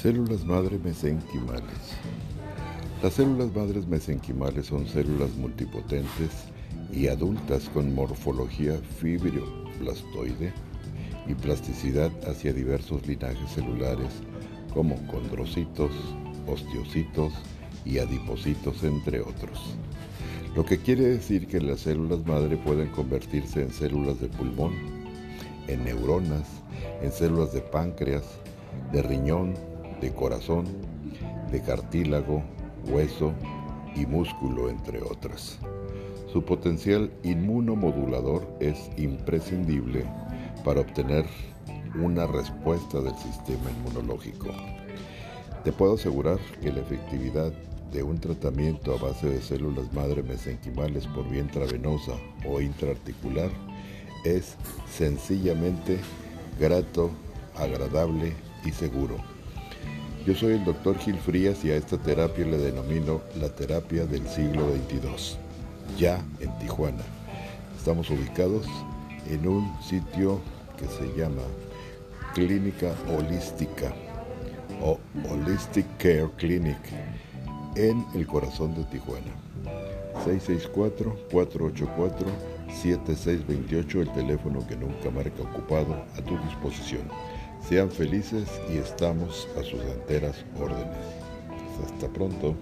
Células madre mesenquimales. Las células madres mesenquimales son células multipotentes y adultas con morfología fibroblastoide y plasticidad hacia diversos linajes celulares como condrocitos, osteocitos y adipocitos, entre otros. Lo que quiere decir que las células madre pueden convertirse en células de pulmón, en neuronas, en células de páncreas, de riñón, de corazón, de cartílago, hueso y músculo, entre otras. Su potencial inmunomodulador es imprescindible para obtener una respuesta del sistema inmunológico. Te puedo asegurar que la efectividad de un tratamiento a base de células madre mesenquimales por vía intravenosa o intraarticular es sencillamente grato, agradable y seguro. Yo soy el doctor Gil Frías y a esta terapia le denomino la terapia del siglo XXII, ya en Tijuana. Estamos ubicados en un sitio que se llama Clínica Holística o Holistic Care Clinic en el corazón de Tijuana. 664-484-7628, el teléfono que nunca marca ocupado a tu disposición. Sean felices y estamos a sus enteras órdenes. Hasta pronto.